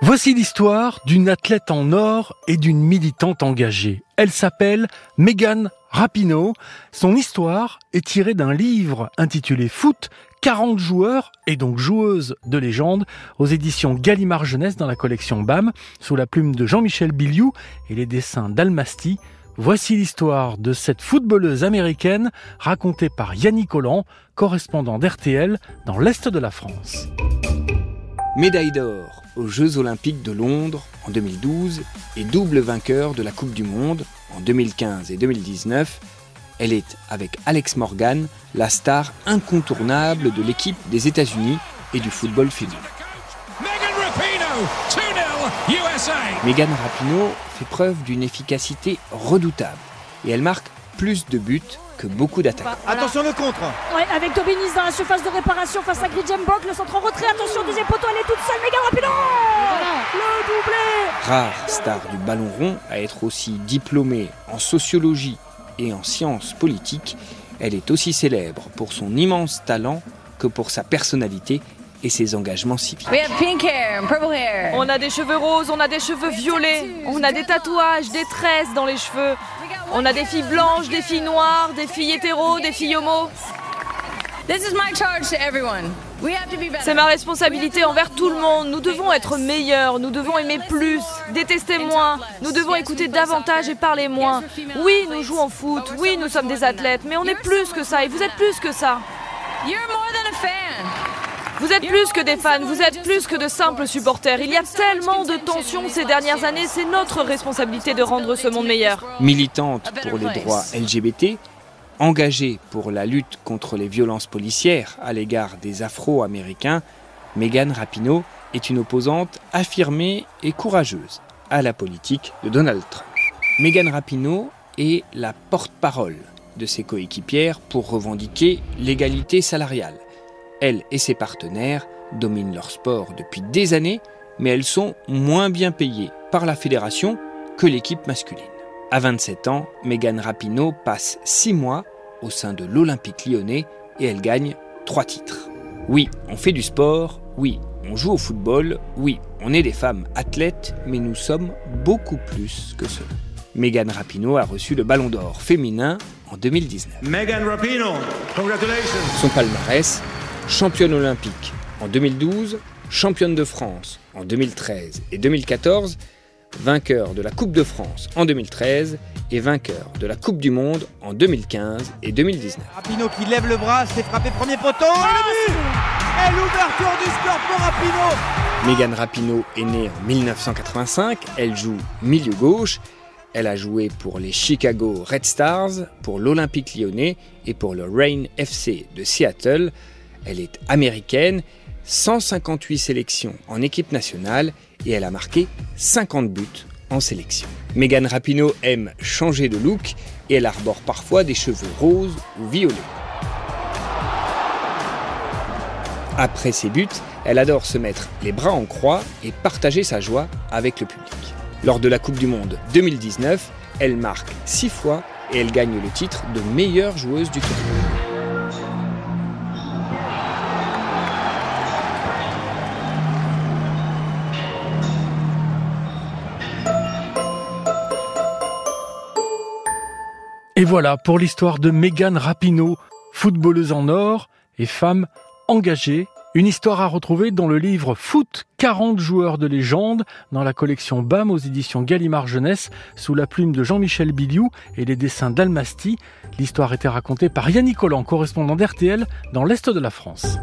Voici l'histoire d'une athlète en or et d'une militante engagée. Elle s'appelle Megan Rapinoe. Son histoire est tirée d'un livre intitulé Foot, 40 joueurs et donc joueuses de légende aux éditions Gallimard Jeunesse dans la collection BAM sous la plume de Jean-Michel Biliou et les dessins d'Almasty. Voici l'histoire de cette footballeuse américaine racontée par Yannick Collant, correspondant d'RTL dans l'Est de la France. Médaille d'or aux Jeux olympiques de Londres en 2012 et double vainqueur de la Coupe du Monde en 2015 et 2019, elle est, avec Alex Morgan, la star incontournable de l'équipe des États-Unis et du football féminin. Megan Rapinoe fait preuve d'une efficacité redoutable et elle marque plus de buts que beaucoup d'attaquants. Attention le contre. Ouais, avec Dobinis dans la surface de réparation face à Gridjembok, le centre en retrait, attention deuxième poteau, elle est toute seule, Megan Rapinoe Le doublé. Rare star du ballon rond à être aussi diplômée en sociologie et en sciences politiques, elle est aussi célèbre pour son immense talent que pour sa personnalité et ses engagements civiques. On a des cheveux roses, on a des cheveux violets, on a des tatouages, des tresses dans les cheveux. On a des filles blanches, des filles noires, des filles hétéros, des filles homos. C'est ma responsabilité envers tout le monde. Nous devons être meilleurs, nous devons aimer plus, détester moins, nous devons écouter davantage et parler moins. Oui, nous jouons au foot, oui, nous sommes des athlètes, mais on est plus que ça et vous êtes plus que ça. Vous êtes plus que des fans, vous êtes plus que de simples supporters. Il y a tellement de tensions ces dernières années, c'est notre responsabilité de rendre ce monde meilleur. Militante pour les droits LGBT, engagée pour la lutte contre les violences policières à l'égard des Afro-Américains, Megan Rapinoe est une opposante affirmée et courageuse à la politique de Donald Trump. Megan Rapinoe est la porte-parole de ses coéquipières pour revendiquer l'égalité salariale. Elle et ses partenaires dominent leur sport depuis des années, mais elles sont moins bien payées par la fédération que l'équipe masculine. À 27 ans, Megan Rapinoe passe 6 mois au sein de l'Olympique lyonnais et elle gagne 3 titres. Oui, on fait du sport, oui, on joue au football, oui, on est des femmes athlètes, mais nous sommes beaucoup plus que cela. Megan Rapinoe a reçu le Ballon d'Or féminin en 2019. Megan Rapinoe, congratulations Son palmarès, championne olympique en 2012, championne de France en 2013 et 2014, vainqueur de la Coupe de France en 2013 et vainqueur de la Coupe du Monde en 2015 et 2019. Rapinoe qui lève le bras, c'est frappé premier poteau et le but Et l'ouverture du score pour Rapinoe Megan Rapinoe est née en 1985, elle joue milieu gauche, elle a joué pour les Chicago Red Stars, pour l'Olympique lyonnais et pour le Rain FC de Seattle. Elle est américaine, 158 sélections en équipe nationale et elle a marqué 50 buts en sélection. Megan Rapinoe aime changer de look et elle arbore parfois des cheveux roses ou violets. Après ses buts, elle adore se mettre les bras en croix et partager sa joie avec le public. Lors de la Coupe du Monde 2019, elle marque 6 fois et elle gagne le titre de meilleure joueuse du tournoi. Voilà pour l'histoire de Megan Rapinoe, footballeuse en or et femme engagée. Une histoire à retrouver dans le livre Foot 40 joueurs de légende dans la collection BAM aux éditions Gallimard Jeunesse sous la plume de Jean-Michel Biliou et les dessins d'Almasty. L'histoire était racontée par Yannick Collant, correspondant d'RTL dans l'Est de la France.